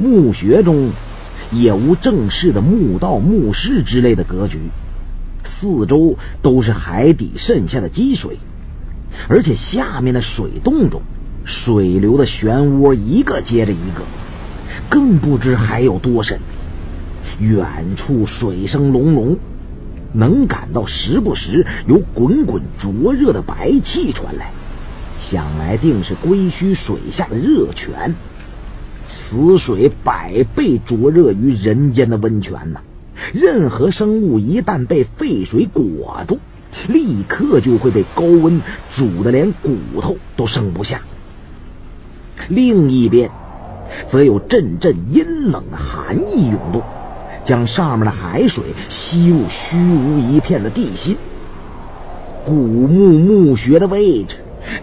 墓穴中也无正式的墓道、墓室之类的格局，四周都是海底渗下的积水，而且下面的水洞中水流的漩涡一个接着一个，更不知还有多深。远处水声隆隆，能感到时不时有滚滚灼热的白气传来，想来定是归墟水下的热泉。此水百倍灼热于人间的温泉呐！任何生物一旦被沸水裹住，立刻就会被高温煮得连骨头都剩不下。另一边，则有阵阵阴冷的寒意涌动。将上面的海水吸入虚无一片的地心。古墓墓穴的位置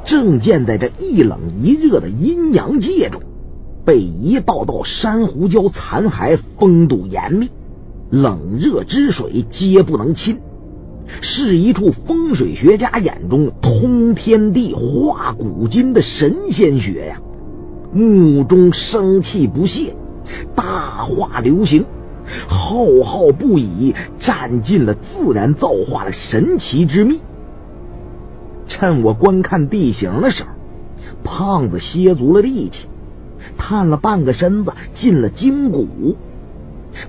正建在这一冷一热的阴阳界中，被一道道珊瑚礁残骸封堵严密，冷热之水皆不能侵，是一处风水学家眼中通天地化古今的神仙穴呀！墓中生气不懈，大化流行。浩浩不已，占尽了自然造化的神奇之秘。趁我观看地形的时候，胖子歇足了力气，探了半个身子进了金谷，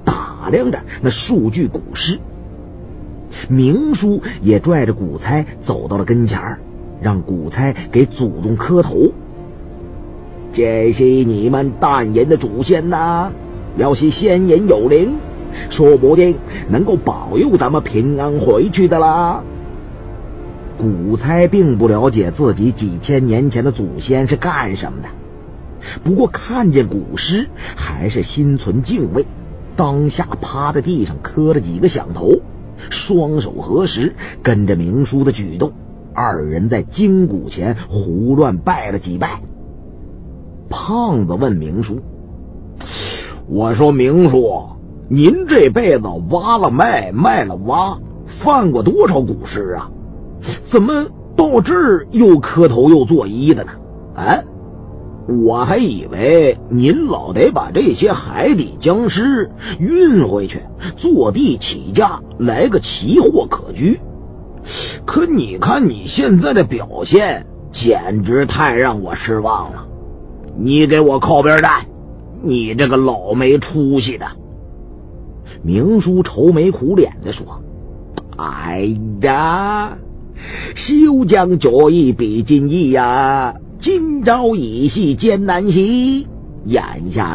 打量着那数具古尸。明叔也拽着古猜走到了跟前儿，让古猜给祖宗磕头。这是你们淡人的祖先呐！要是仙人有灵，说不定能够保佑咱们平安回去的啦。古猜并不了解自己几千年前的祖先是干什么的，不过看见古尸还是心存敬畏，当下趴在地上磕了几个响头，双手合十，跟着明叔的举动，二人在金骨前胡乱拜了几拜。胖子问明叔。我说明叔，您这辈子挖了卖，卖了挖，犯过多少古尸啊？怎么到这儿又磕头又作揖的呢？哎，我还以为您老得把这些海底僵尸运回去，坐地起价，来个奇货可居。可你看你现在的表现，简直太让我失望了。你给我靠边站！你这个老没出息的！明叔愁眉苦脸的说：“哎呀，休将昨日比今日呀，今朝已系艰难兮，眼下。”